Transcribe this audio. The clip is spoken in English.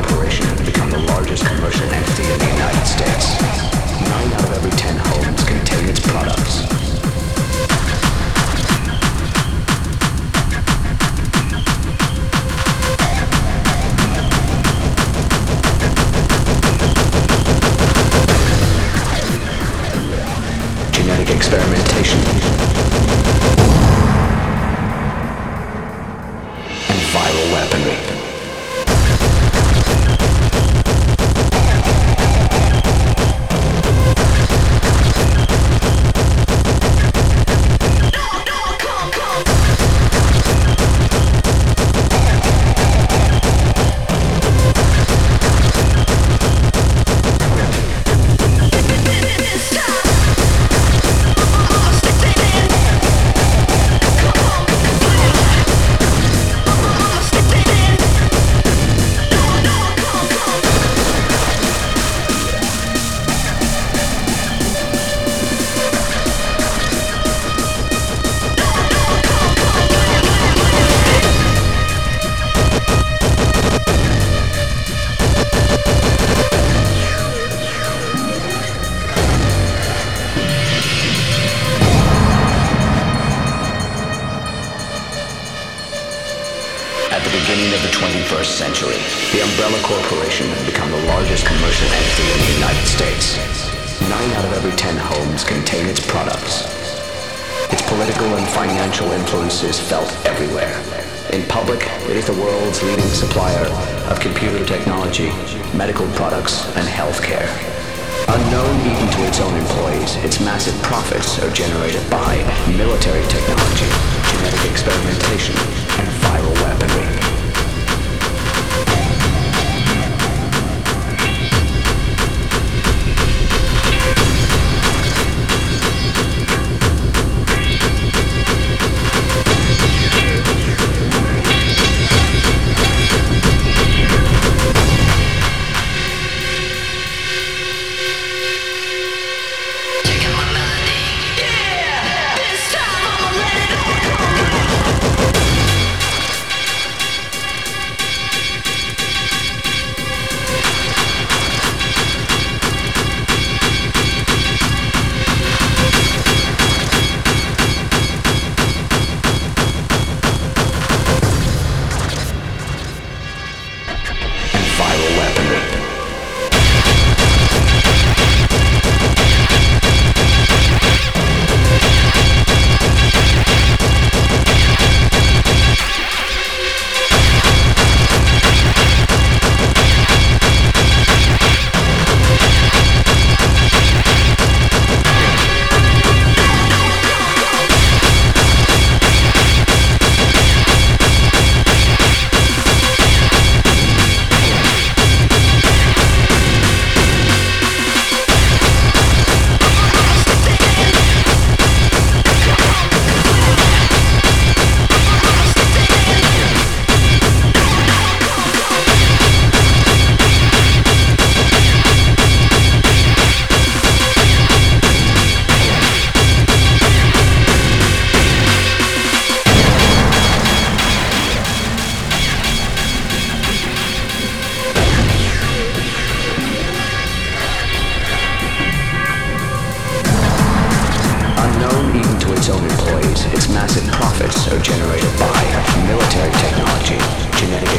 Corporation has become the largest commercial entity in the United States. Nine out of every ten homes contain its products. Genetic experimentation. And viral weaponry. 21st century, the Umbrella Corporation has become the largest commercial entity in the United States. Nine out of every ten homes contain its products. Its political and financial influence is felt everywhere. In public, it is the world's leading supplier of computer technology, medical products, and healthcare. Unknown even to its own employees, its massive profits are generated by military technology, genetic experimentation, and military are generated by military technology, weaponry.